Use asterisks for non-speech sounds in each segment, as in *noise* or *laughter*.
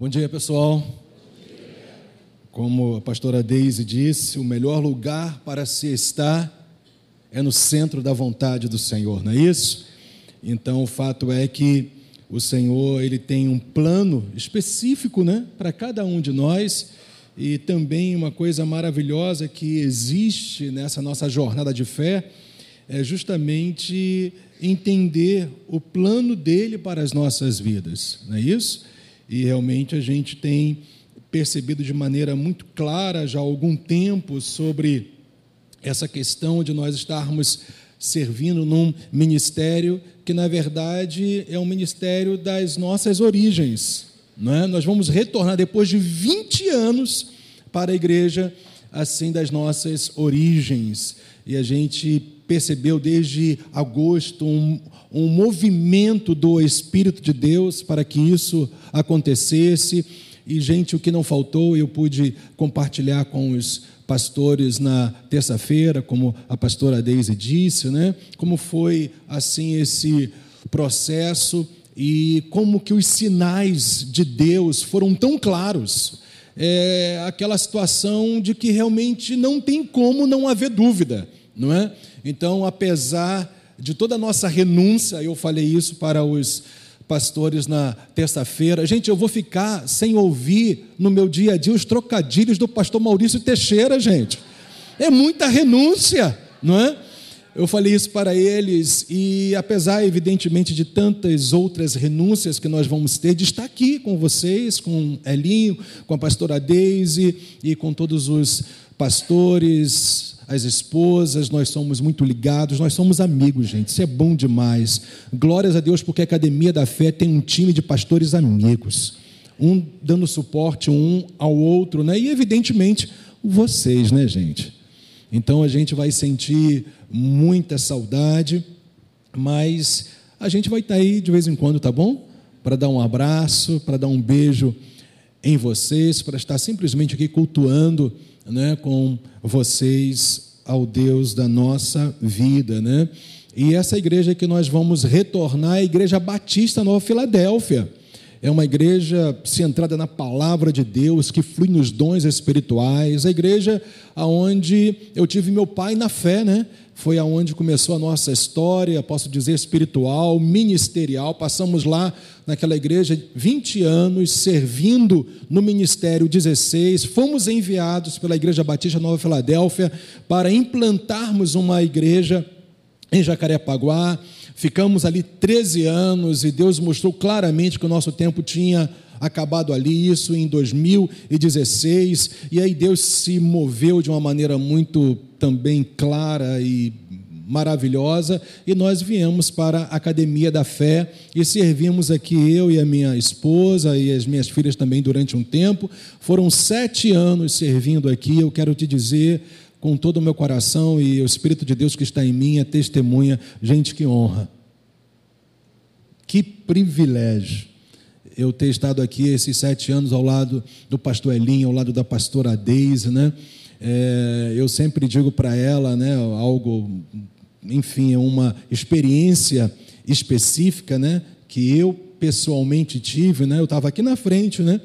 Bom dia, pessoal. Como a pastora Deise disse, o melhor lugar para se estar é no centro da vontade do Senhor, não é isso? Então, o fato é que o Senhor, ele tem um plano específico, né, para cada um de nós, e também uma coisa maravilhosa que existe nessa nossa jornada de fé é justamente entender o plano dele para as nossas vidas, não é isso? E realmente a gente tem percebido de maneira muito clara já há algum tempo sobre essa questão de nós estarmos servindo num ministério que, na verdade, é um ministério das nossas origens. Não é? Nós vamos retornar depois de 20 anos para a igreja assim das nossas origens. E a gente percebeu desde agosto um, um movimento do Espírito de Deus para que isso acontecesse. E, gente, o que não faltou, eu pude compartilhar com os pastores na terça-feira, como a pastora Deise disse, né? Como foi assim esse processo e como que os sinais de Deus foram tão claros. É aquela situação de que realmente não tem como não haver dúvida, não é? Então, apesar de toda a nossa renúncia, eu falei isso para os pastores na terça-feira. Gente, eu vou ficar sem ouvir no meu dia a dia os trocadilhos do pastor Maurício Teixeira, gente. É muita renúncia, não é? Eu falei isso para eles e, apesar, evidentemente, de tantas outras renúncias que nós vamos ter, de estar aqui com vocês, com Elinho, com a pastora Deise e com todos os pastores, as esposas, nós somos muito ligados, nós somos amigos, gente. Isso é bom demais. Glórias a Deus, porque a Academia da Fé tem um time de pastores amigos, um dando suporte um ao outro, né? E evidentemente vocês, né, gente? Então a gente vai sentir muita saudade, mas a gente vai estar aí de vez em quando, tá bom? Para dar um abraço, para dar um beijo em vocês, para estar simplesmente aqui cultuando né, com vocês ao Deus da nossa vida, né? E essa igreja que nós vamos retornar é a Igreja Batista Nova Filadélfia. É uma igreja centrada na palavra de Deus, que flui nos dons espirituais. A igreja aonde eu tive meu pai na fé, né? Foi aonde começou a nossa história, posso dizer, espiritual, ministerial. Passamos lá naquela igreja 20 anos servindo no ministério 16. Fomos enviados pela Igreja Batista Nova Filadélfia para implantarmos uma igreja em Jacarepaguá. Ficamos ali 13 anos e Deus mostrou claramente que o nosso tempo tinha acabado ali, isso em 2016, e aí Deus se moveu de uma maneira muito também clara e maravilhosa, e nós viemos para a Academia da Fé e servimos aqui eu e a minha esposa e as minhas filhas também durante um tempo. Foram sete anos servindo aqui, eu quero te dizer com todo o meu coração e o Espírito de Deus que está em mim é testemunha, gente, que honra. Que privilégio eu ter estado aqui esses sete anos ao lado do pastor Elinho, ao lado da pastora Deise, né? É, eu sempre digo para ela, né, algo, enfim, é uma experiência específica, né, que eu pessoalmente tive, né, eu estava aqui na frente, né,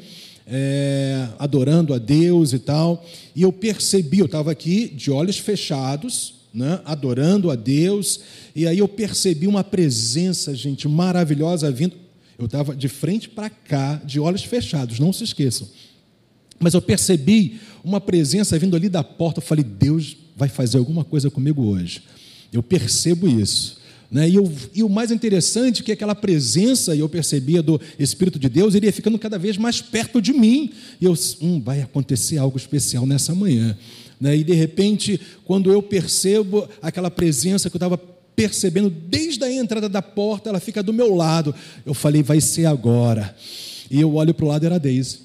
é, adorando a Deus e tal, e eu percebi, eu estava aqui de olhos fechados, né, adorando a Deus, e aí eu percebi uma presença, gente, maravilhosa vindo. Eu estava de frente para cá, de olhos fechados, não se esqueçam. Mas eu percebi uma presença vindo ali da porta. Eu falei, Deus vai fazer alguma coisa comigo hoje. Eu percebo isso. Né? E, eu, e, o mais interessante é que aquela presença, e eu percebia do Espírito de Deus, ele ia ficando cada vez mais perto de mim. E eu, hum, vai acontecer algo especial nessa manhã. Né? E de repente, quando eu percebo aquela presença que eu estava percebendo desde a entrada da porta, ela fica do meu lado. Eu falei, vai ser agora. E eu olho para o lado, era a Deise.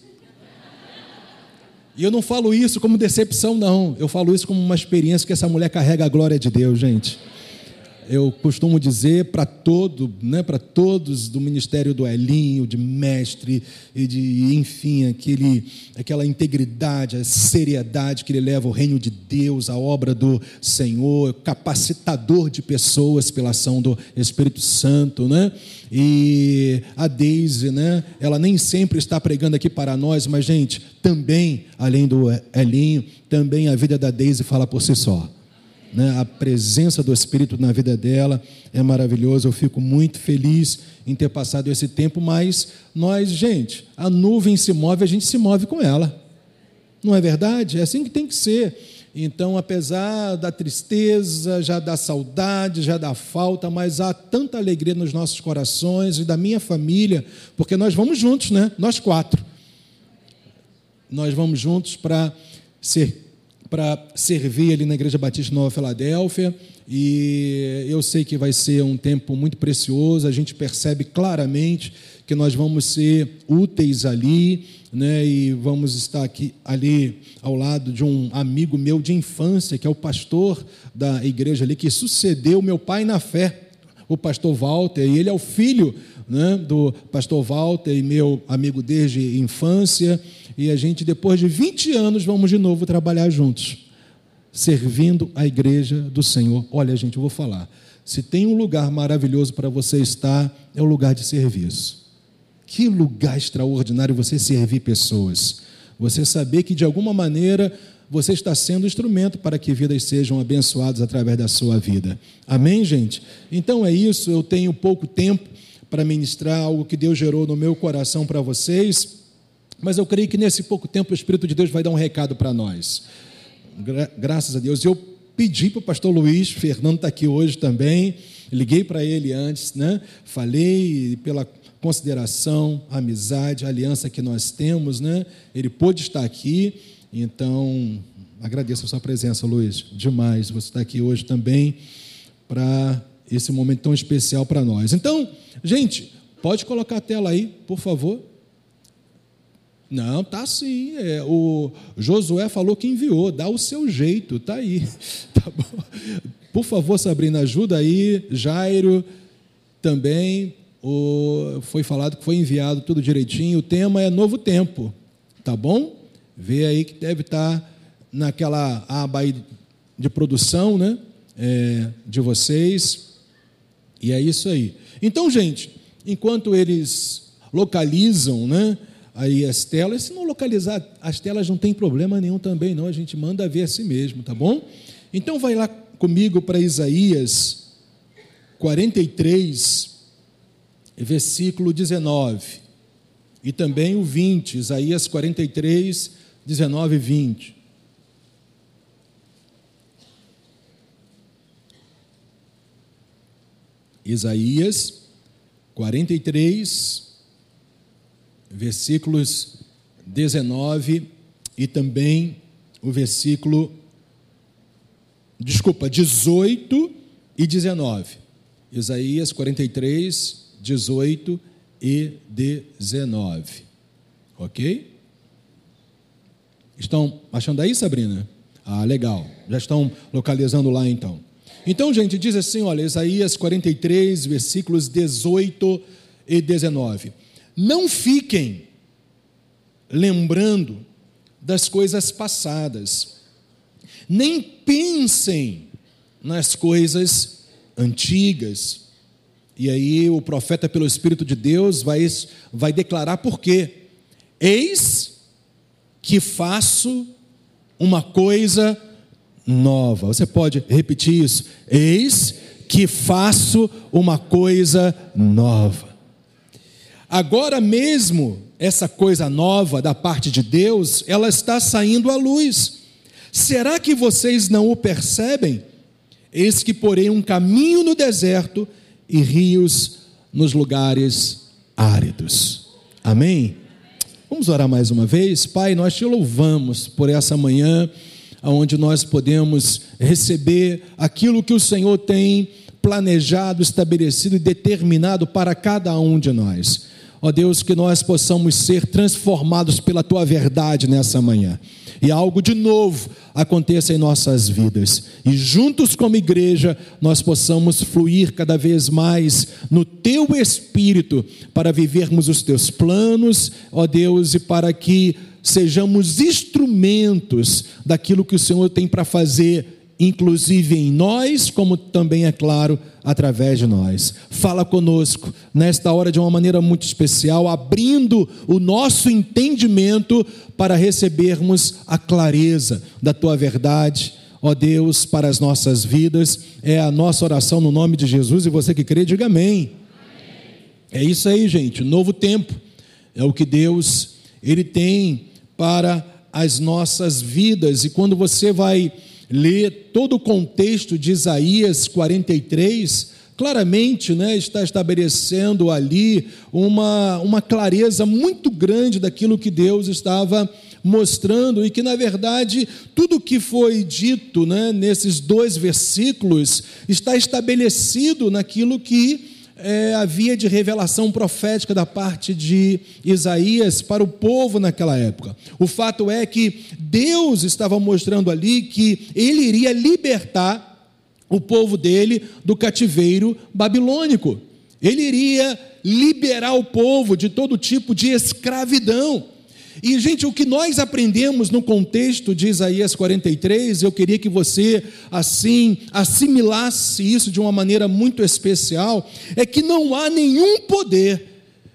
E eu não falo isso como decepção, não. Eu falo isso como uma experiência que essa mulher carrega a glória de Deus, gente. Eu costumo dizer para todo, né, para todos do ministério do Elinho, de mestre e de, enfim, aquele, aquela integridade, a seriedade que ele leva ao reino de Deus, a obra do Senhor, capacitador de pessoas pela ação do Espírito Santo, né? E a Deise, né? Ela nem sempre está pregando aqui para nós, mas gente, também, além do Elinho, também a vida da Deise fala por si só né, a presença do Espírito na vida dela é maravilhosa. Eu fico muito feliz em ter passado esse tempo, mas nós, gente, a nuvem se move, a gente se move com ela. Não é verdade? É assim que tem que ser. Então, apesar da tristeza, já da saudade, já da falta, mas há tanta alegria nos nossos corações e da minha família, porque nós vamos juntos, né? Nós quatro. Nós vamos juntos para ser para servir ali na Igreja Batista Nova Filadélfia. E eu sei que vai ser um tempo muito precioso. A gente percebe claramente que nós vamos ser úteis ali, né? E vamos estar aqui ali ao lado de um amigo meu de infância, que é o pastor da igreja ali que sucedeu meu pai na fé, o pastor Walter, e ele é o filho né, do pastor Walter e meu amigo desde infância, e a gente, depois de 20 anos, vamos de novo trabalhar juntos, servindo a igreja do Senhor. Olha, gente, eu vou falar. Se tem um lugar maravilhoso para você estar, é o lugar de serviço. Que lugar extraordinário você servir pessoas. Você saber que, de alguma maneira, você está sendo instrumento para que vidas sejam abençoadas através da sua vida. Amém, gente? Então é isso. Eu tenho pouco tempo para ministrar algo que Deus gerou no meu coração para vocês, mas eu creio que nesse pouco tempo o Espírito de Deus vai dar um recado para nós. Gra graças a Deus. Eu pedi para o pastor Luiz, Fernando está aqui hoje também, liguei para ele antes, né? falei pela consideração, amizade, aliança que nós temos, né? ele pôde estar aqui, então agradeço a sua presença, Luiz, demais, você está aqui hoje também para esse momento tão especial para nós. Então, gente, pode colocar a tela aí, por favor. Não, tá sim. É, o Josué falou que enviou, dá o seu jeito, tá aí. *laughs* Tá? Por favor, Sabrina, ajuda aí. Jairo também. O, foi falado que foi enviado tudo direitinho. O tema é novo tempo, tá bom? Vê aí que deve estar tá naquela aba aí de produção, né? É, de vocês. E é isso aí. Então, gente, enquanto eles localizam, né, aí as telas, se não localizar as telas não tem problema nenhum também, não, a gente manda ver assim mesmo, tá bom? Então vai lá comigo para Isaías 43, versículo 19. E também o 20, Isaías 43, 19 e 20. Isaías 43, versículos 19 e também o versículo, desculpa, 18 e 19. Isaías 43, 18 e 19. Ok? Estão achando aí, Sabrina? Ah, legal. Já estão localizando lá então. Então, gente, diz assim, olha, Isaías 43, versículos 18 e 19. Não fiquem lembrando das coisas passadas, nem pensem nas coisas antigas. E aí o profeta, pelo Espírito de Deus, vai, vai declarar por quê? Eis que faço uma coisa nova. Você pode repetir isso? Eis que faço uma coisa nova. Agora mesmo, essa coisa nova da parte de Deus, ela está saindo à luz. Será que vocês não o percebem? Eis que porém um caminho no deserto e rios nos lugares áridos. Amém? Vamos orar mais uma vez? Pai, nós te louvamos por essa manhã onde nós podemos receber aquilo que o Senhor tem planejado, estabelecido e determinado para cada um de nós. Ó Deus, que nós possamos ser transformados pela tua verdade nessa manhã. E algo de novo aconteça em nossas vidas e juntos como igreja nós possamos fluir cada vez mais no teu espírito para vivermos os teus planos, ó Deus, e para que sejamos instrumentos daquilo que o Senhor tem para fazer inclusive em nós, como também, é claro, através de nós. Fala conosco nesta hora de uma maneira muito especial, abrindo o nosso entendimento para recebermos a clareza da tua verdade. Ó Deus, para as nossas vidas, é a nossa oração no nome de Jesus e você que crê, diga amém. amém. É isso aí, gente, novo tempo. É o que Deus ele tem para as nossas vidas. E quando você vai lê todo o contexto de Isaías 43, claramente né, está estabelecendo ali uma, uma clareza muito grande daquilo que Deus estava mostrando e que, na verdade, tudo que foi dito né, nesses dois versículos está estabelecido naquilo que é, havia de revelação profética da parte de Isaías para o povo naquela época. O fato é que Deus estava mostrando ali que ele iria libertar o povo dele do cativeiro babilônico. Ele iria liberar o povo de todo tipo de escravidão. E, gente, o que nós aprendemos no contexto de Isaías 43, eu queria que você, assim, assimilasse isso de uma maneira muito especial, é que não há nenhum poder,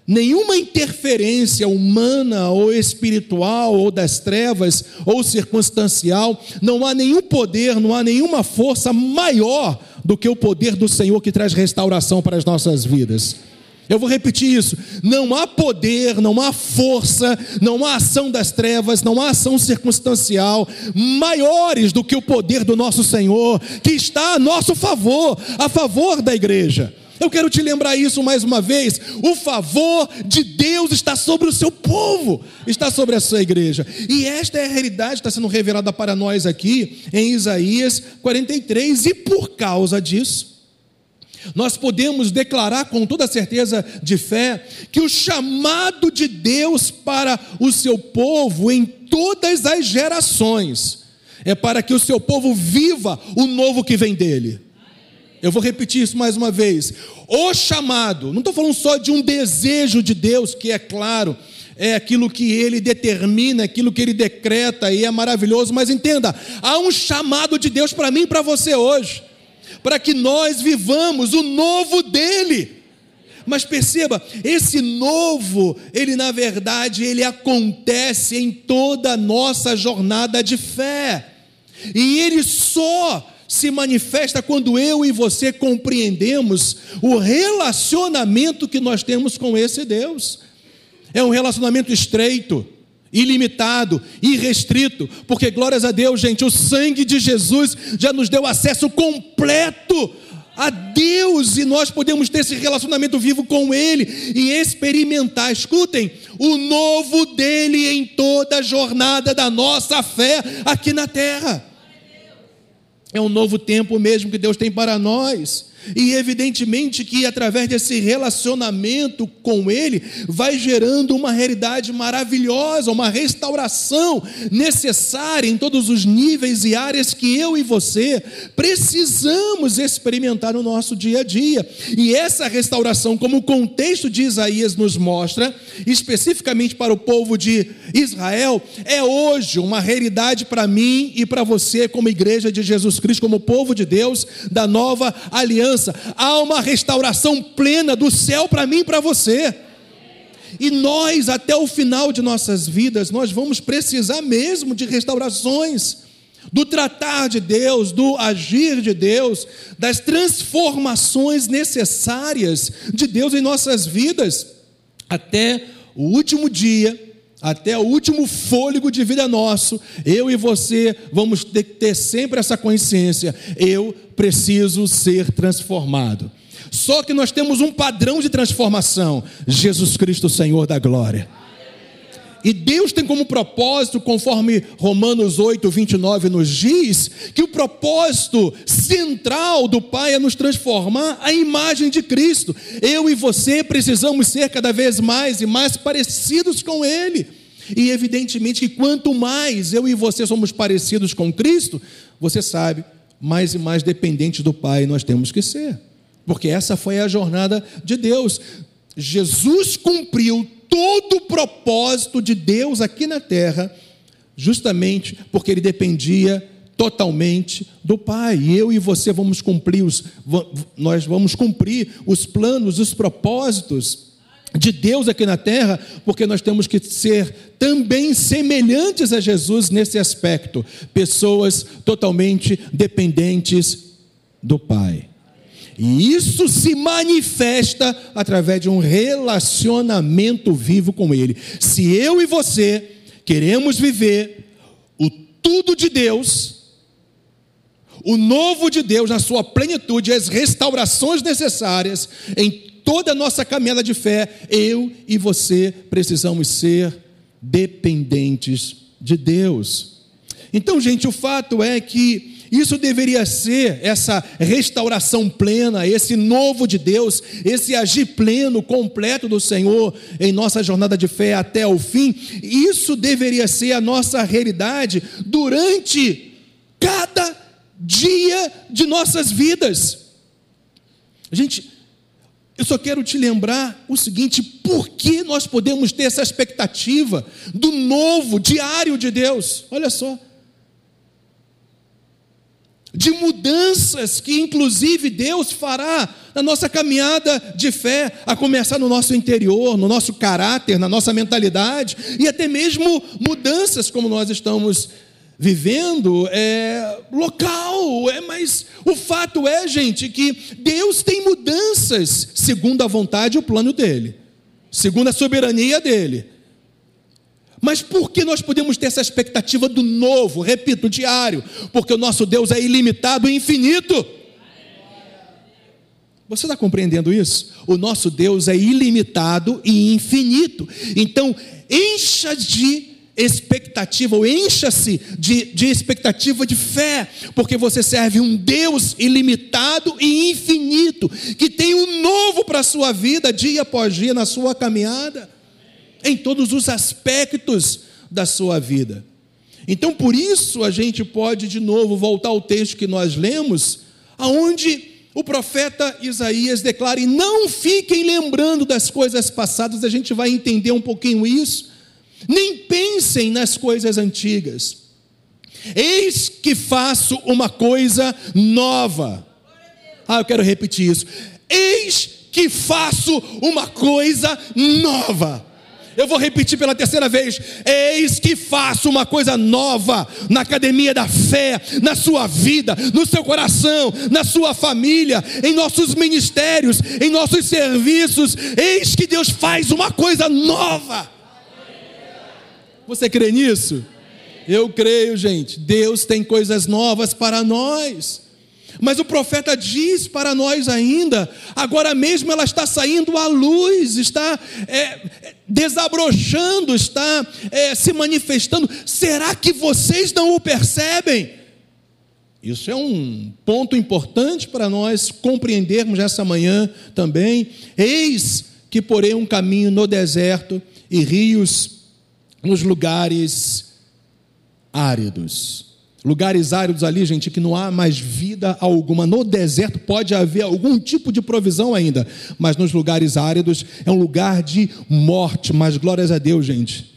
nenhuma interferência humana ou espiritual, ou das trevas, ou circunstancial, não há nenhum poder, não há nenhuma força maior do que o poder do Senhor que traz restauração para as nossas vidas. Eu vou repetir isso: não há poder, não há força, não há ação das trevas, não há ação circunstancial maiores do que o poder do nosso Senhor, que está a nosso favor, a favor da igreja. Eu quero te lembrar isso mais uma vez: o favor de Deus está sobre o seu povo, está sobre a sua igreja, e esta é a realidade que está sendo revelada para nós aqui em Isaías 43, e por causa disso, nós podemos declarar com toda certeza de fé que o chamado de Deus para o seu povo em todas as gerações é para que o seu povo viva o novo que vem dele. Eu vou repetir isso mais uma vez. O chamado, não estou falando só de um desejo de Deus, que é claro, é aquilo que ele determina, aquilo que ele decreta e é maravilhoso, mas entenda, há um chamado de Deus para mim e para você hoje para que nós vivamos o novo dele. Mas perceba, esse novo, ele na verdade, ele acontece em toda a nossa jornada de fé. E ele só se manifesta quando eu e você compreendemos o relacionamento que nós temos com esse Deus. É um relacionamento estreito, ilimitado, irrestrito, porque glórias a Deus, gente, o sangue de Jesus já nos deu acesso completo a Deus e nós podemos ter esse relacionamento vivo com Ele e experimentar, escutem, o novo dele em toda a jornada da nossa fé aqui na terra. É um novo tempo mesmo que Deus tem para nós. E evidentemente que através desse relacionamento com Ele, vai gerando uma realidade maravilhosa, uma restauração necessária em todos os níveis e áreas que eu e você precisamos experimentar no nosso dia a dia. E essa restauração, como o contexto de Isaías nos mostra, especificamente para o povo de Israel, é hoje uma realidade para mim e para você, como igreja de Jesus Cristo, como povo de Deus, da nova aliança há uma restauração plena do céu para mim e para você. E nós, até o final de nossas vidas, nós vamos precisar mesmo de restaurações, do tratar de Deus, do agir de Deus, das transformações necessárias de Deus em nossas vidas, até o último dia, até o último fôlego de vida nosso, eu e você vamos ter, ter sempre essa consciência: eu preciso ser transformado. Só que nós temos um padrão de transformação: Jesus Cristo, Senhor da glória. E Deus tem como propósito, conforme Romanos 8, 29 nos diz, que o propósito central do Pai é nos transformar à imagem de Cristo. Eu e você precisamos ser cada vez mais e mais parecidos com Ele. E evidentemente que quanto mais eu e você somos parecidos com Cristo, você sabe, mais e mais dependentes do Pai nós temos que ser. Porque essa foi a jornada de Deus. Jesus cumpriu todo o propósito de Deus aqui na terra, justamente porque ele dependia totalmente do Pai. Eu e você vamos cumprir os nós vamos cumprir os planos, os propósitos de Deus aqui na terra, porque nós temos que ser também semelhantes a Jesus nesse aspecto, pessoas totalmente dependentes do Pai. E isso se manifesta através de um relacionamento vivo com Ele. Se eu e você queremos viver o tudo de Deus, o novo de Deus na sua plenitude, as restaurações necessárias em toda a nossa caminhada de fé, eu e você precisamos ser dependentes de Deus. Então, gente, o fato é que isso deveria ser essa restauração plena, esse novo de Deus, esse agir pleno, completo do Senhor em nossa jornada de fé até o fim. Isso deveria ser a nossa realidade durante cada dia de nossas vidas. Gente, eu só quero te lembrar o seguinte: por que nós podemos ter essa expectativa do novo diário de Deus? Olha só. De mudanças que, inclusive, Deus fará na nossa caminhada de fé, a começar no nosso interior, no nosso caráter, na nossa mentalidade, e até mesmo mudanças como nós estamos vivendo é local, é, mas o fato é, gente, que Deus tem mudanças segundo a vontade e o plano dele, segundo a soberania dele. Mas por que nós podemos ter essa expectativa do novo, repito, diário? Porque o nosso Deus é ilimitado e infinito. Você está compreendendo isso? O nosso Deus é ilimitado e infinito. Então, encha de expectativa, ou encha-se de, de expectativa de fé, porque você serve um Deus ilimitado e infinito, que tem um novo para a sua vida, dia após dia, na sua caminhada, em todos os aspectos da sua vida. Então, por isso, a gente pode de novo voltar ao texto que nós lemos, aonde o profeta Isaías declara: e não fiquem lembrando das coisas passadas, a gente vai entender um pouquinho isso nem pensem nas coisas antigas. Eis que faço uma coisa nova. Ah, eu quero repetir isso. Eis que faço uma coisa nova. Eu vou repetir pela terceira vez: eis que faço uma coisa nova na academia da fé, na sua vida, no seu coração, na sua família, em nossos ministérios, em nossos serviços. Eis que Deus faz uma coisa nova. Você crê nisso? Eu creio, gente. Deus tem coisas novas para nós. Mas o profeta diz para nós ainda, agora mesmo ela está saindo à luz, está é, desabrochando, está é, se manifestando. Será que vocês não o percebem? Isso é um ponto importante para nós compreendermos essa manhã também. Eis que porém um caminho no deserto e rios nos lugares áridos. Lugares áridos ali, gente, que não há mais vida alguma. No deserto pode haver algum tipo de provisão ainda, mas nos lugares áridos é um lugar de morte. Mas glórias a Deus, gente.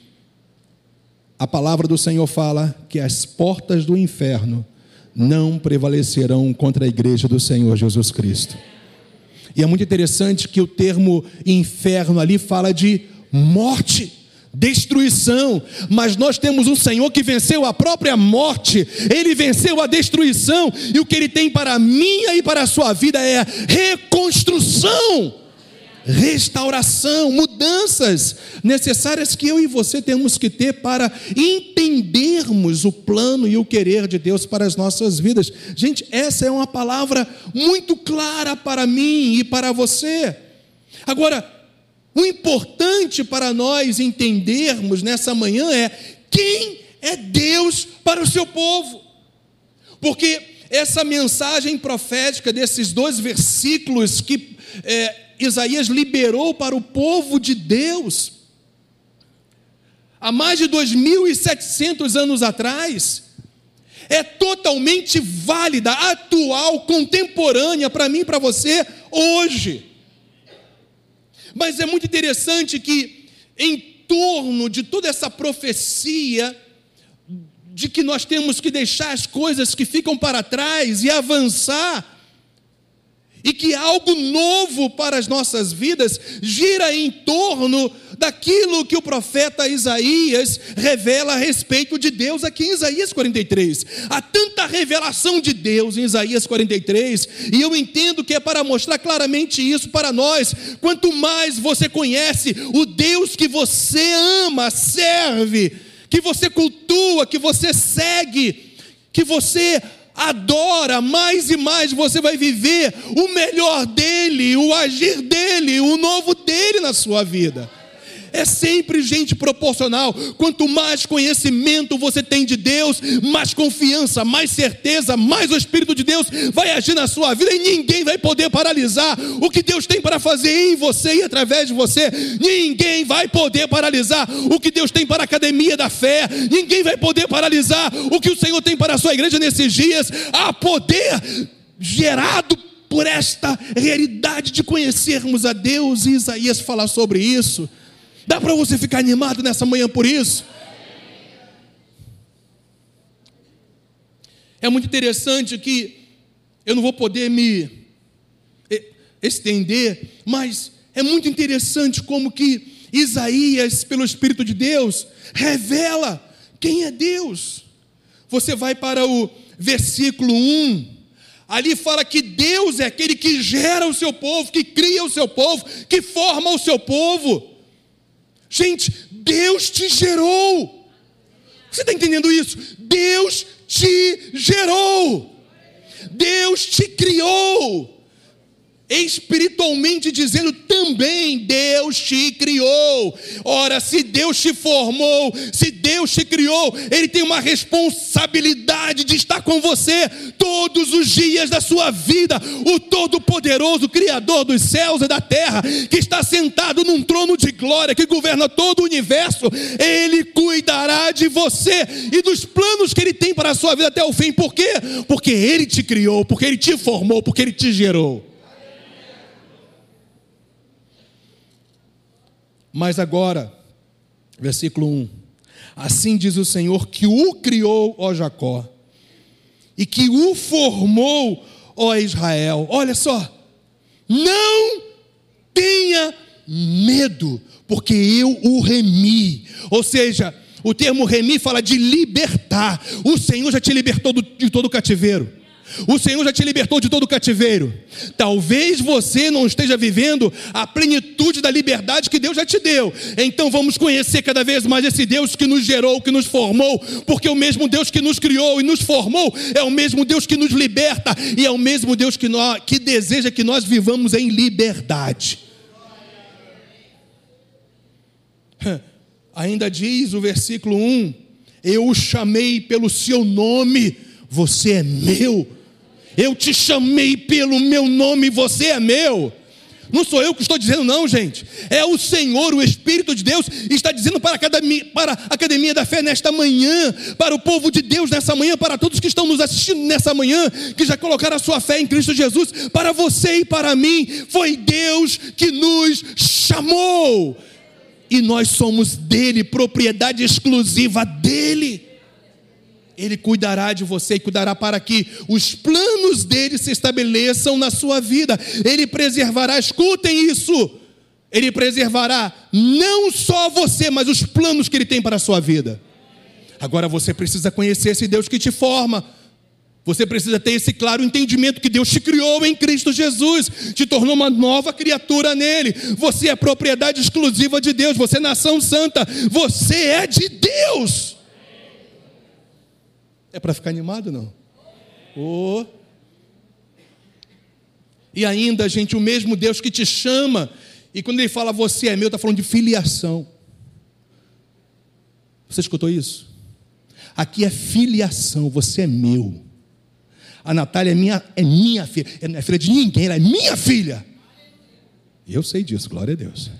A palavra do Senhor fala que as portas do inferno não prevalecerão contra a igreja do Senhor Jesus Cristo. E é muito interessante que o termo inferno ali fala de morte destruição, mas nós temos um Senhor que venceu a própria morte, ele venceu a destruição, e o que ele tem para a minha e para a sua vida é reconstrução, restauração, mudanças necessárias que eu e você temos que ter para entendermos o plano e o querer de Deus para as nossas vidas. Gente, essa é uma palavra muito clara para mim e para você. Agora, o importante para nós entendermos nessa manhã é quem é Deus para o seu povo. Porque essa mensagem profética desses dois versículos que é, Isaías liberou para o povo de Deus, há mais de 2.700 anos atrás, é totalmente válida, atual, contemporânea para mim e para você hoje. Mas é muito interessante que, em torno de toda essa profecia, de que nós temos que deixar as coisas que ficam para trás e avançar, e que algo novo para as nossas vidas gira em torno daquilo que o profeta Isaías revela a respeito de Deus aqui em Isaías 43. Há tanta revelação de Deus em Isaías 43, e eu entendo que é para mostrar claramente isso para nós. Quanto mais você conhece o Deus que você ama, serve, que você cultua, que você segue, que você adora, mais e mais você vai viver o melhor dele, o agir dele, o novo dele na sua vida. É sempre, gente, proporcional. Quanto mais conhecimento você tem de Deus, mais confiança, mais certeza, mais o Espírito de Deus vai agir na sua vida e ninguém vai poder paralisar o que Deus tem para fazer em você e através de você. Ninguém vai poder paralisar o que Deus tem para a academia da fé. Ninguém vai poder paralisar o que o Senhor tem para a sua igreja nesses dias. Há poder gerado por esta realidade de conhecermos a Deus, e Isaías fala sobre isso. Dá para você ficar animado nessa manhã por isso? É muito interessante que eu não vou poder me estender, mas é muito interessante como que Isaías, pelo Espírito de Deus, revela quem é Deus. Você vai para o versículo 1, ali fala que Deus é aquele que gera o seu povo, que cria o seu povo, que forma o seu povo. Gente, Deus te gerou. Você está entendendo isso? Deus te gerou. Deus te criou espiritualmente dizendo, também Deus te criou. Ora, se Deus te formou, se Deus te criou, Ele tem uma responsabilidade de estar com você todos os dias da sua vida. O Todo-Poderoso, Criador dos céus e da terra, que está sentado num trono de glória, que governa todo o universo, Ele cuidará de você e dos planos que Ele tem para a sua vida até o fim. Por quê? Porque Ele te criou, porque Ele te formou, porque Ele te gerou. Mas agora, versículo 1: Assim diz o Senhor que o criou, ó Jacó, e que o formou, ó Israel. Olha só, não tenha medo, porque eu o remi. Ou seja, o termo remi fala de libertar. O Senhor já te libertou de todo o cativeiro. O Senhor já te libertou de todo o cativeiro. Talvez você não esteja vivendo a plenitude da liberdade que Deus já te deu. Então vamos conhecer cada vez mais esse Deus que nos gerou, que nos formou, porque o mesmo Deus que nos criou e nos formou é o mesmo Deus que nos liberta e é o mesmo Deus que, nós, que deseja que nós vivamos em liberdade. Ainda diz o versículo 1: Eu o chamei pelo seu nome, você é meu eu te chamei pelo meu nome, você é meu. Não sou eu que estou dizendo, não, gente. É o Senhor, o Espírito de Deus, está dizendo para a, academia, para a Academia da Fé nesta manhã, para o povo de Deus nessa manhã, para todos que estão nos assistindo nessa manhã, que já colocaram a sua fé em Cristo Jesus, para você e para mim, foi Deus que nos chamou. E nós somos dele, propriedade exclusiva dele. Ele cuidará de você e cuidará para que os planos dele se estabeleçam na sua vida. Ele preservará, escutem isso. Ele preservará não só você, mas os planos que ele tem para a sua vida. Agora você precisa conhecer esse Deus que te forma. Você precisa ter esse claro entendimento que Deus te criou em Cristo Jesus, te tornou uma nova criatura nele. Você é propriedade exclusiva de Deus, você é nação santa, você é de Deus. É para ficar animado, não? Oh. E ainda, gente, o mesmo Deus que te chama, e quando ele fala você é meu, está falando de filiação. Você escutou isso? Aqui é filiação, você é meu. A Natália é minha, é minha filha, é, não é filha de ninguém, ela é minha filha. E eu sei disso, glória a Deus.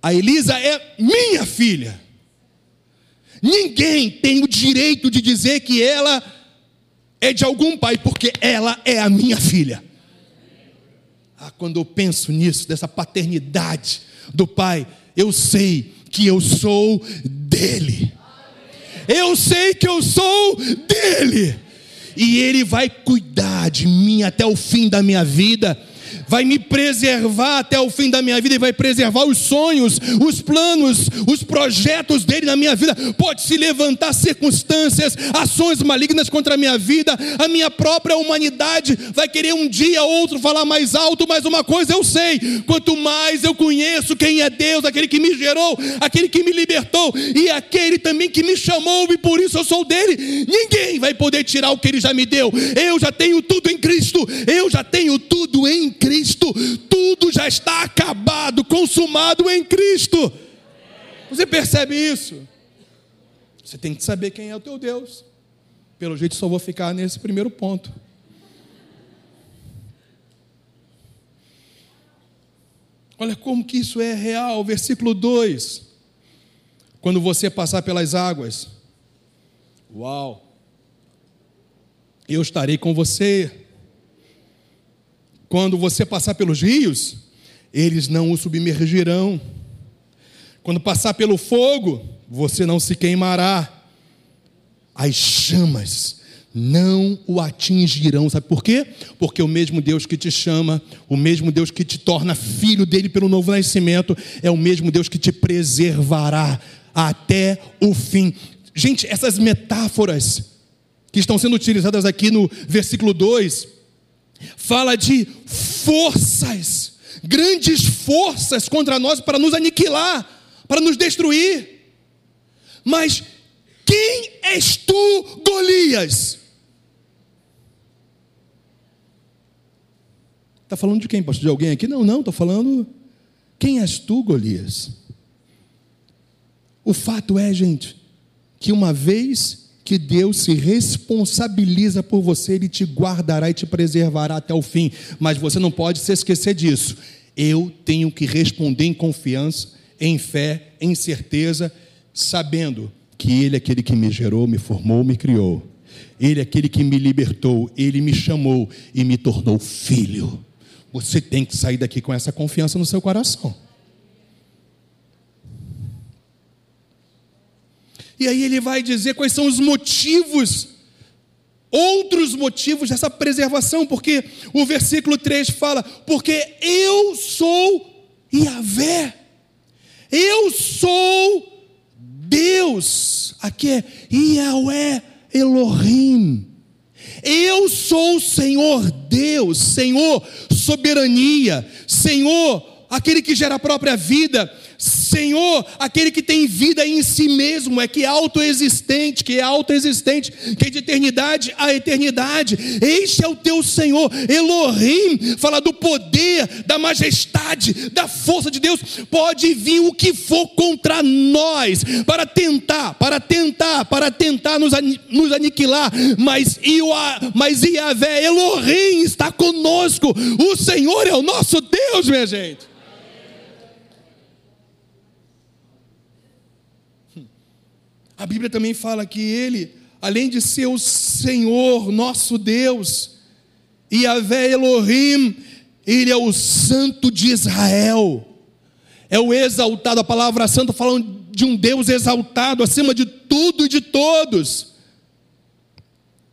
A Elisa é minha filha. Ninguém tem o direito de dizer que ela é de algum pai, porque ela é a minha filha. Ah, quando eu penso nisso, dessa paternidade do pai, eu sei que eu sou dele. Eu sei que eu sou dele. E ele vai cuidar de mim até o fim da minha vida vai me preservar até o fim da minha vida e vai preservar os sonhos, os planos, os projetos dele na minha vida. Pode se levantar circunstâncias, ações malignas contra a minha vida, a minha própria humanidade vai querer um dia ou outro falar mais alto, mas uma coisa eu sei: quanto mais eu conheço quem é Deus, aquele que me gerou, aquele que me libertou e aquele também que me chamou e por isso eu sou dele, ninguém vai poder tirar o que ele já me deu. Eu já tenho tudo em Cristo, eu já tenho tudo em Cristo. Cristo, tudo já está acabado, consumado em Cristo. Você percebe isso? Você tem que saber quem é o teu Deus. Pelo jeito, só vou ficar nesse primeiro ponto. Olha como que isso é real, versículo 2. Quando você passar pelas águas, uau, eu estarei com você quando você passar pelos rios, eles não o submergirão. Quando passar pelo fogo, você não se queimará. As chamas não o atingirão. Sabe por quê? Porque o mesmo Deus que te chama, o mesmo Deus que te torna filho dele pelo novo nascimento, é o mesmo Deus que te preservará até o fim. Gente, essas metáforas que estão sendo utilizadas aqui no versículo 2, fala de forças, grandes forças contra nós para nos aniquilar, para nos destruir. Mas quem és tu, Golias? Está falando de quem, pastor? De alguém aqui? Não, não, estou falando. Quem és tu, Golias? O fato é, gente, que uma vez que Deus se responsabiliza por você, Ele te guardará e te preservará até o fim. Mas você não pode se esquecer disso. Eu tenho que responder em confiança, em fé, em certeza, sabendo que Ele é aquele que me gerou, me formou, me criou. Ele é aquele que me libertou, Ele me chamou e me tornou filho. Você tem que sair daqui com essa confiança no seu coração. E aí ele vai dizer quais são os motivos, outros motivos dessa preservação, porque o versículo 3 fala: Porque eu sou Yahvé, eu sou Deus, aqui é Yahvé Elohim. Eu sou o Senhor Deus, Senhor soberania, Senhor aquele que gera a própria vida, Senhor, aquele que tem vida em si mesmo, é que é autoexistente, que é autoexistente, que é de eternidade a eternidade. Este é o teu Senhor, Elohim, fala do poder, da majestade, da força de Deus. Pode vir o que for contra nós, para tentar, para tentar, para tentar nos, nos aniquilar, mas, mas Iavé, Elohim está conosco. O Senhor é o nosso Deus, minha gente. A Bíblia também fala que ele, além de ser o Senhor, nosso Deus, e Yahvé Elohim, ele é o Santo de Israel. É o exaltado, a palavra santa falando de um Deus exaltado acima de tudo e de todos.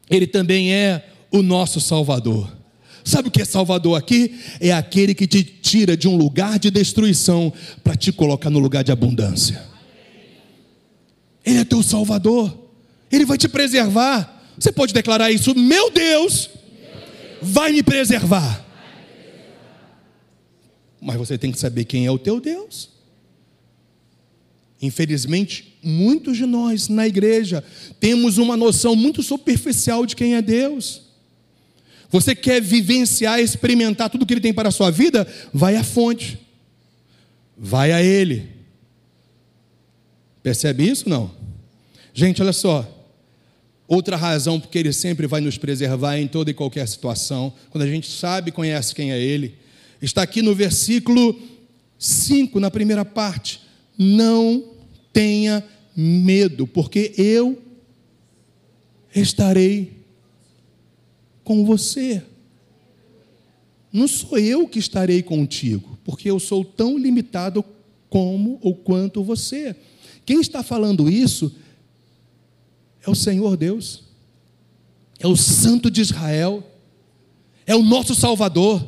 Ele também é o nosso Salvador. Sabe o que é Salvador aqui? É aquele que te tira de um lugar de destruição para te colocar no lugar de abundância. Ele é teu Salvador, Ele vai te preservar. Você pode declarar isso: Meu Deus vai me preservar. Mas você tem que saber quem é o teu Deus. Infelizmente, muitos de nós na igreja temos uma noção muito superficial de quem é Deus. Você quer vivenciar, experimentar tudo que Ele tem para a sua vida? Vai à fonte, vai a Ele. Percebe isso? Não. Gente, olha só. Outra razão porque Ele sempre vai nos preservar em toda e qualquer situação, quando a gente sabe e conhece quem é Ele, está aqui no versículo 5, na primeira parte. não tenha medo, porque eu estarei com você. Não sou eu que estarei contigo, porque eu sou tão limitado como ou quanto você. Quem está falando isso é o Senhor Deus, é o Santo de Israel, é o nosso Salvador,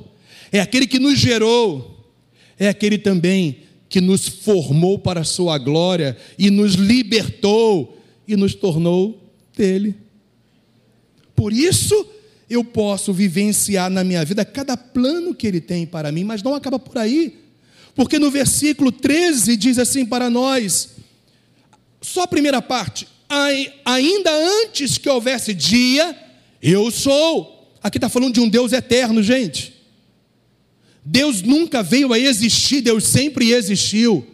é aquele que nos gerou, é aquele também que nos formou para a Sua glória e nos libertou e nos tornou dele. Por isso, eu posso vivenciar na minha vida cada plano que Ele tem para mim, mas não acaba por aí, porque no versículo 13 diz assim para nós, só a primeira parte, ainda antes que houvesse dia, eu sou. Aqui está falando de um Deus eterno, gente. Deus nunca veio a existir, Deus sempre existiu.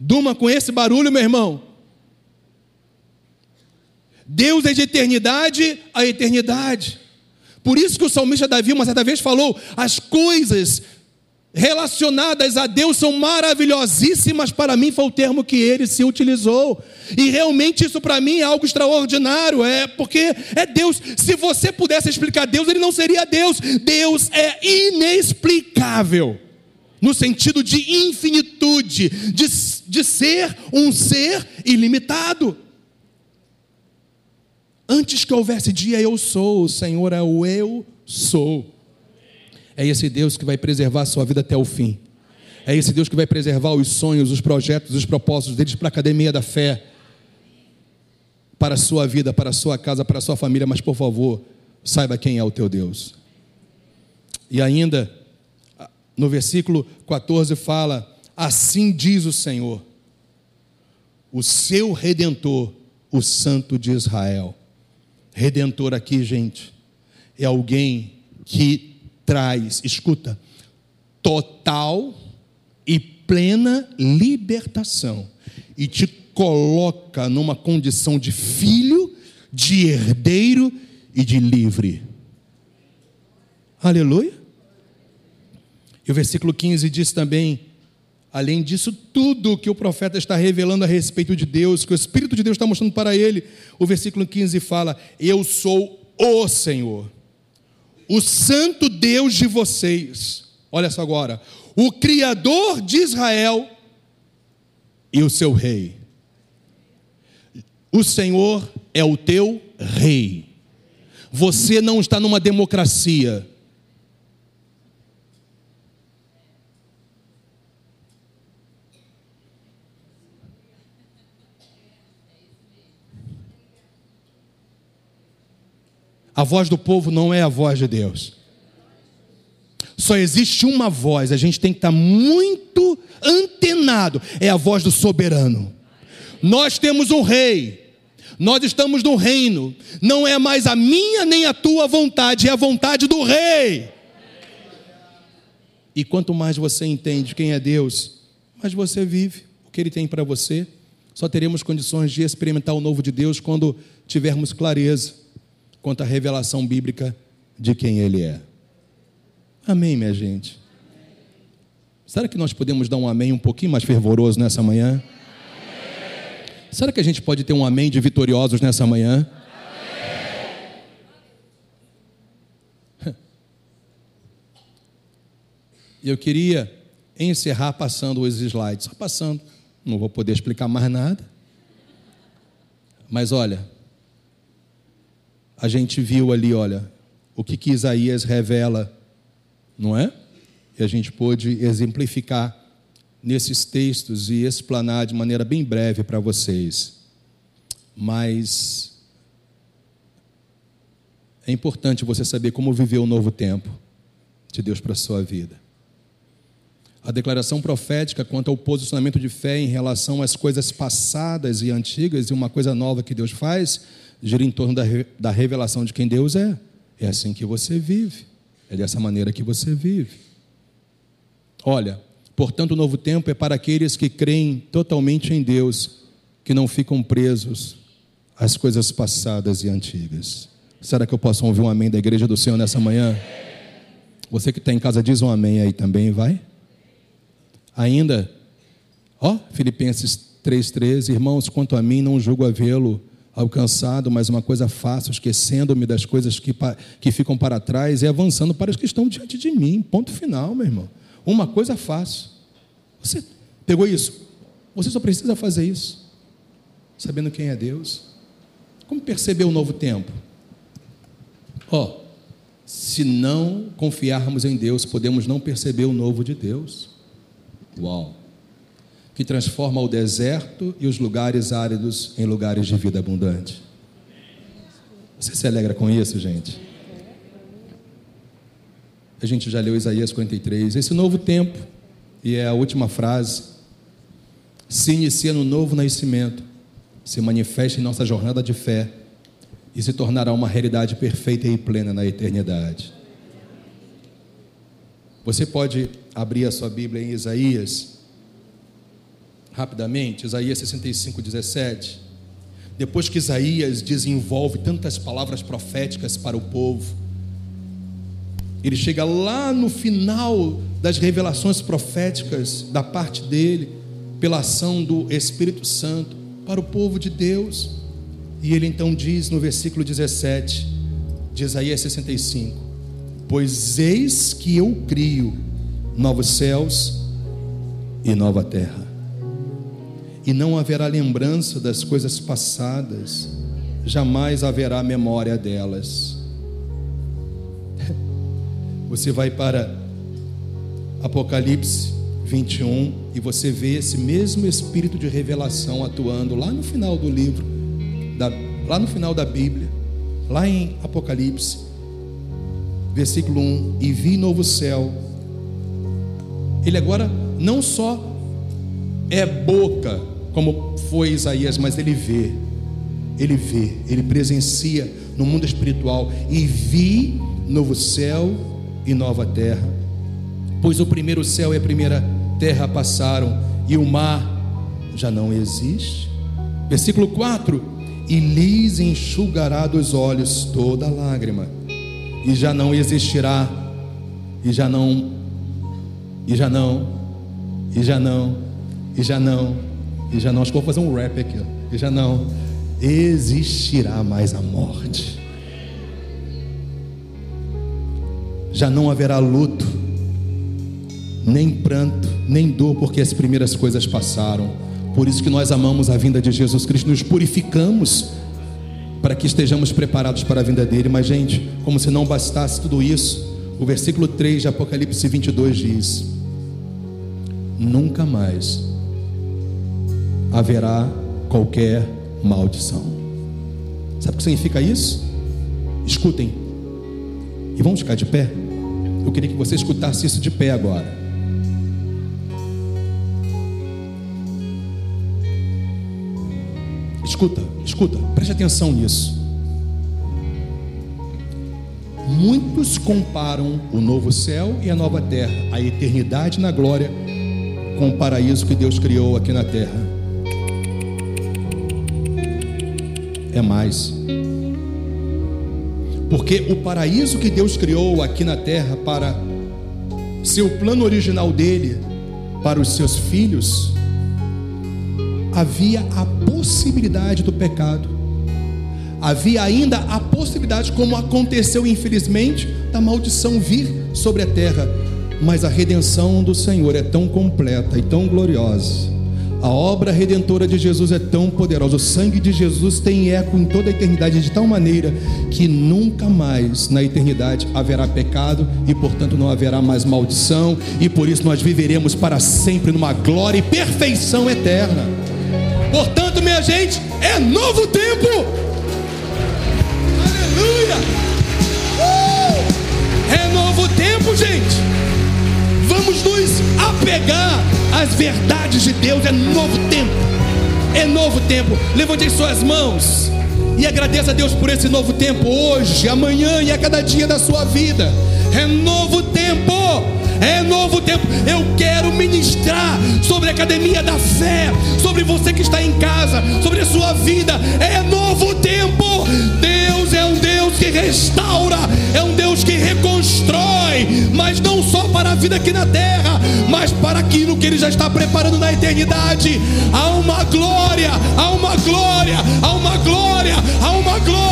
Duma com esse barulho, meu irmão. Deus é de eternidade a eternidade. Por isso que o salmista Davi, uma certa vez, falou: as coisas relacionadas a Deus são maravilhosíssimas para mim, foi o termo que ele se utilizou. E realmente isso para mim é algo extraordinário, é porque é Deus. Se você pudesse explicar Deus, ele não seria Deus. Deus é inexplicável. No sentido de infinitude, de, de ser um ser ilimitado. Antes que houvesse dia, eu sou, o Senhor é o eu sou. É esse Deus que vai preservar a sua vida até o fim. É esse Deus que vai preservar os sonhos, os projetos, os propósitos deles para a academia da fé, para a sua vida, para a sua casa, para a sua família. Mas, por favor, saiba quem é o teu Deus. E ainda, no versículo 14, fala: Assim diz o Senhor, o seu redentor, o Santo de Israel. Redentor aqui, gente, é alguém que traz, escuta, total e plena libertação e te coloca numa condição de filho, de herdeiro e de livre. Aleluia. E o versículo 15 diz também: Além disso, tudo que o profeta está revelando a respeito de Deus, que o Espírito de Deus está mostrando para ele, o versículo 15 fala: Eu sou o Senhor, o Santo Deus de vocês. Olha só agora: o Criador de Israel e o seu Rei. O Senhor é o teu Rei. Você não está numa democracia. A voz do povo não é a voz de Deus. Só existe uma voz, a gente tem que estar muito antenado é a voz do soberano. Nós temos um rei, nós estamos no reino, não é mais a minha nem a tua vontade, é a vontade do rei. E quanto mais você entende quem é Deus, mais você vive o que Ele tem para você. Só teremos condições de experimentar o novo de Deus quando tivermos clareza quanto à revelação bíblica de quem Ele é. Amém, minha gente? Será que nós podemos dar um amém um pouquinho mais fervoroso nessa manhã? Será que a gente pode ter um amém de vitoriosos nessa manhã? E eu queria encerrar passando os slides, só passando, não vou poder explicar mais nada. Mas olha, a gente viu ali, olha, o que, que Isaías revela, não é? E a gente pôde exemplificar nesses textos e explanar de maneira bem breve para vocês. Mas é importante você saber como viver o novo tempo de Deus para a sua vida. A declaração profética quanto ao posicionamento de fé em relação às coisas passadas e antigas e uma coisa nova que Deus faz gira em torno da, da revelação de quem Deus é. É assim que você vive. É dessa maneira que você vive. Olha, portanto, o novo tempo é para aqueles que creem totalmente em Deus, que não ficam presos às coisas passadas e antigas. Será que eu posso ouvir um amém da igreja do Senhor nessa manhã? Você que está em casa, diz um amém aí também, vai. Ainda, Ó, Filipenses 3,13, irmãos, quanto a mim, não julgo havê-lo alcançado, mas uma coisa fácil, esquecendo-me das coisas que, que ficam para trás e avançando para as que estão diante de mim. Ponto final, meu irmão. Uma coisa fácil. Você pegou isso? Você só precisa fazer isso, sabendo quem é Deus. Como perceber o novo tempo? Ó, oh, se não confiarmos em Deus, podemos não perceber o novo de Deus. Uau! Que transforma o deserto e os lugares áridos em lugares de vida abundante. Você se alegra com isso, gente? A gente já leu Isaías 43. Esse novo tempo, e é a última frase, se inicia no novo nascimento, se manifesta em nossa jornada de fé e se tornará uma realidade perfeita e plena na eternidade. Você pode abrir a sua Bíblia em Isaías, rapidamente, Isaías 65, 17. Depois que Isaías desenvolve tantas palavras proféticas para o povo, ele chega lá no final das revelações proféticas da parte dele, pela ação do Espírito Santo, para o povo de Deus. E ele então diz no versículo 17 de Isaías 65: Pois eis que eu crio novos céus e nova terra, e não haverá lembrança das coisas passadas, jamais haverá memória delas *laughs* você vai para Apocalipse 21 e você vê esse mesmo espírito de revelação atuando lá no final do livro, da, lá no final da Bíblia, lá em Apocalipse, versículo 1: E vi novo céu. Ele agora não só é boca, como foi Isaías, mas ele vê, ele vê, ele presencia no mundo espiritual. E vi novo céu e nova terra. Pois o primeiro céu e a primeira terra passaram e o mar já não existe. Versículo 4: E lhes enxugará dos olhos toda lágrima, e já não existirá, e já não, e já não, e já não, e já não, e já não. Acho que vou fazer um rap aqui, e já não existirá mais a morte já não haverá luto, nem pranto, nem dor, porque as primeiras coisas passaram. Por isso que nós amamos a vinda de Jesus Cristo, nos purificamos para que estejamos preparados para a vinda dele. Mas, gente, como se não bastasse tudo isso, o versículo 3 de Apocalipse 22 diz: Nunca mais haverá qualquer maldição. Sabe o que significa isso? Escutem, e vamos ficar de pé. Eu queria que você escutasse isso de pé agora. Escuta, escuta, preste atenção nisso. Muitos comparam o novo céu e a nova terra, a eternidade na glória, com o paraíso que Deus criou aqui na terra. É mais. Porque o paraíso que Deus criou aqui na terra para seu plano original dele, para os seus filhos, havia a possibilidade do pecado. Havia ainda a possibilidade, como aconteceu infelizmente, da maldição vir sobre a terra. Mas a redenção do Senhor é tão completa e tão gloriosa a obra redentora de Jesus é tão poderosa, o sangue de Jesus tem eco em toda a eternidade, de tal maneira que nunca mais na eternidade haverá pecado e, portanto, não haverá mais maldição, e por isso nós viveremos para sempre numa glória e perfeição eterna. Portanto, minha gente, é novo tempo. Aleluia! Uh! É novo tempo, gente. Vamos nos apegar às verdades de Deus. É novo tempo. É novo tempo. Levante suas mãos e agradeça a Deus por esse novo tempo hoje, amanhã e a cada dia da sua vida. É novo tempo. É novo tempo. Eu quero ministrar sobre a academia da fé, sobre você que está em casa, sobre a sua vida. É novo tempo. Deus é um Deus que restaura, é um Deus que reconstrói, mas não só para a vida aqui na terra, mas para aquilo que Ele já está preparando na eternidade. Há uma glória, há uma glória, há uma glória, há uma glória,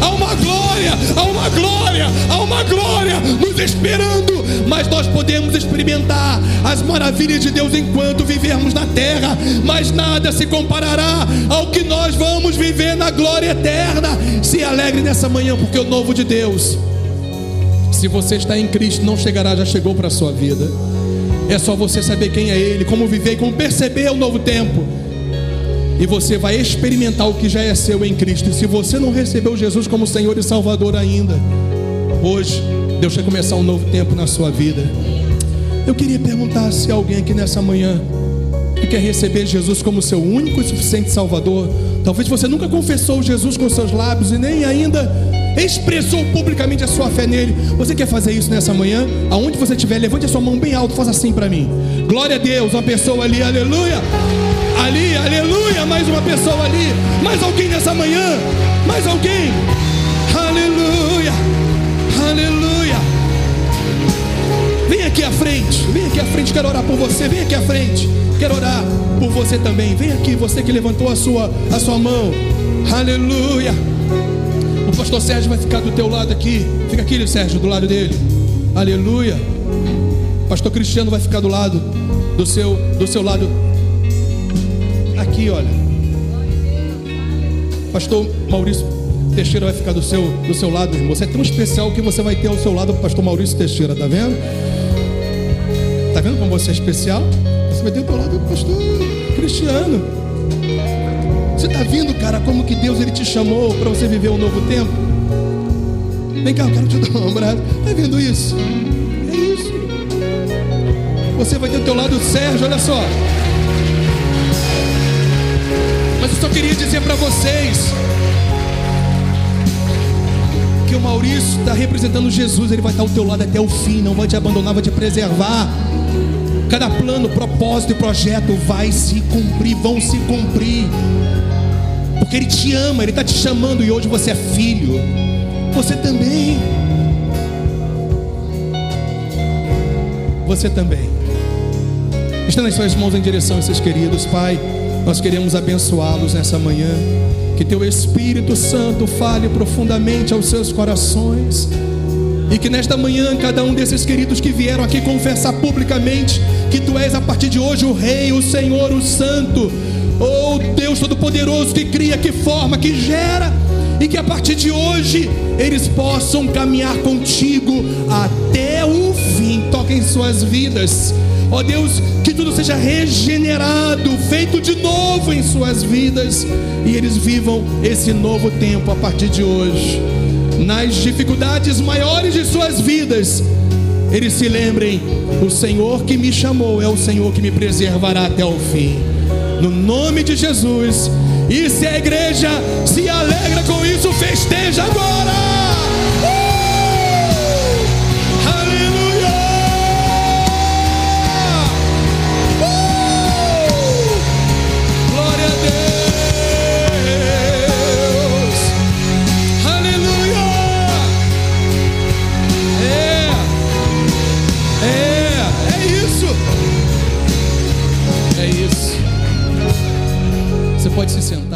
há uma glória, há uma glória, há uma glória nos esperando. Mas nós podemos experimentar as maravilhas de Deus enquanto vivermos na terra, mas nada se comparará ao que nós vamos viver na glória eterna. Se alegre nessa manhã, porque o novo de Deus se você está em Cristo, não chegará, já chegou para a sua vida. É só você saber quem é Ele, como viver, como perceber o novo tempo. E você vai experimentar o que já é seu em Cristo. E se você não recebeu Jesus como Senhor e Salvador ainda, hoje Deus vai começar um novo tempo na sua vida. Eu queria perguntar se alguém aqui nessa manhã que quer receber Jesus como seu único e suficiente Salvador. Talvez você nunca confessou Jesus com seus lábios e nem ainda expressou publicamente a sua fé nele. Você quer fazer isso nessa manhã? Aonde você estiver, levante a sua mão bem alto, faça assim para mim. Glória a Deus, uma pessoa ali, aleluia. Ali, aleluia, mais uma pessoa ali. Mais alguém nessa manhã? Mais alguém? Aleluia, aleluia. Vem aqui à frente, vem aqui à frente, quero orar por você. Vem aqui à frente, quero orar por você também. Vem aqui, você que levantou a sua, a sua mão. Aleluia. O pastor Sérgio vai ficar do teu lado aqui. Fica aqui, Sérgio, do lado dele. Aleluia. O pastor Cristiano vai ficar do lado do seu do seu lado. Aqui, olha. Pastor Maurício Teixeira vai ficar do seu do seu lado, irmão. Você é tão especial que você vai ter ao seu lado o pastor Maurício Teixeira, tá vendo? Tá vendo como você é especial? Você vai ter ao teu lado o pastor Cristiano. Você está vindo, cara, como que Deus ele te chamou para você viver um novo tempo? Vem cá, eu quero te *laughs* dar um abraço. Está vendo isso? É isso. Você vai ter o teu lado Sérgio, olha só. Mas eu só queria dizer para vocês que o Maurício está representando Jesus, ele vai estar ao teu lado até o fim, não vai te abandonar, vai te preservar. Cada plano, propósito e projeto vai se cumprir, vão se cumprir. Porque Ele te ama, Ele está te chamando e hoje você é filho. Você também. Você também. Estando em suas mãos em direção a esses queridos, Pai, nós queremos abençoá-los nessa manhã. Que Teu Espírito Santo fale profundamente aos seus corações. E que nesta manhã, cada um desses queridos que vieram aqui confessar publicamente que Tu és a partir de hoje o Rei, o Senhor, o Santo Oh Deus Todo-Poderoso que cria, que forma, que gera, e que a partir de hoje eles possam caminhar contigo até o fim. Toque em suas vidas. Ó oh Deus, que tudo seja regenerado, feito de novo em suas vidas e eles vivam esse novo tempo a partir de hoje. Nas dificuldades maiores de suas vidas, eles se lembrem: o Senhor que me chamou é o Senhor que me preservará até o fim no nome de Jesus. E se a igreja se alegra com isso, festeja agora. Pode se sentar.